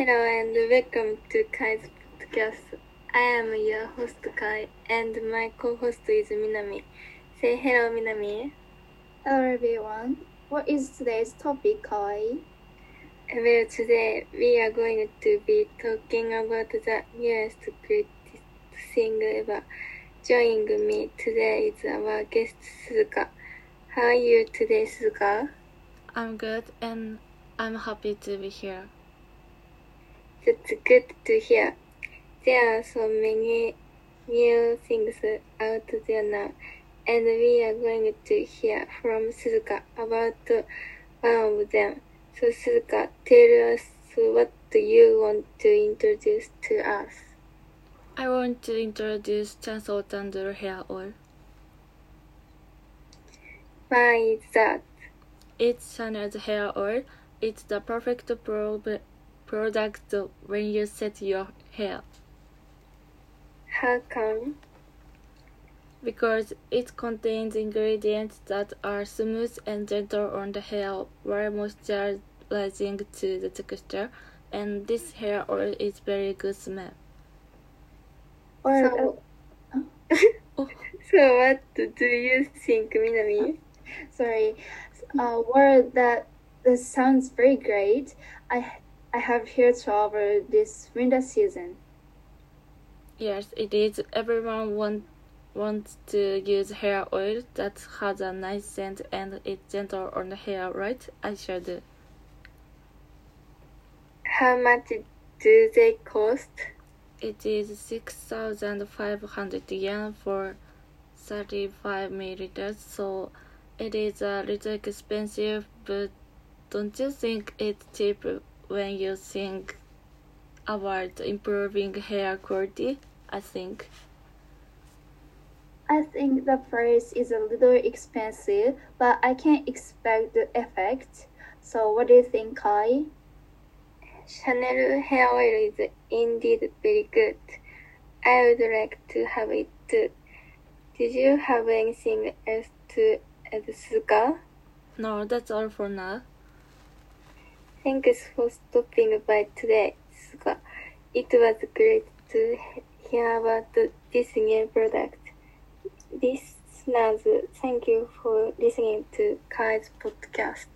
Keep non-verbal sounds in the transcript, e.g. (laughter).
Hello and welcome to Kai's podcast. I am your host Kai and my co-host is Minami. Say hello Minami. Hello everyone. What is today's topic, Kai? Well, today we are going to be talking about the newest greatest thing ever. Joining me today is our guest Suzuka. How are you today, Suzuka? I'm good and I'm happy to be here. That's good to hear. There are so many new things out there now, and we are going to hear from Suzuka about one of them. So Suzuka, tell us what you want to introduce to us. I want to introduce Chance Eau Tendre hair oil. Why is that? It's Chanel's hair oil. It's the perfect pro- product when you set your hair How come? because it contains ingredients that are smooth and gentle on the hair while moisturizing to the texture. And this hair oil is very good smell. Or So, (laughs) so what do you think, Minami? sorry, uh, word that that sounds very great. I I have heard over this winter season. Yes, it is. Everyone want, wants to use hair oil that has a nice scent and it's gentle on the hair, right? I sure do. How much do they cost? It is 6,500 yen for 35 milliliters, so it is a little expensive, but don't you think it's cheap when you think about improving hair quality? I think. I think the price is a little expensive, but I can expect the effect. So what do you think, Kai? Chanel hair oil is indeed very good. I would like to have it too. Did you have anything else to add, Suzuka? No, that's all for now. Thanks for stopping by today. It was great to hear about this new product. Listeners, thank you for listening to Kai's podcast.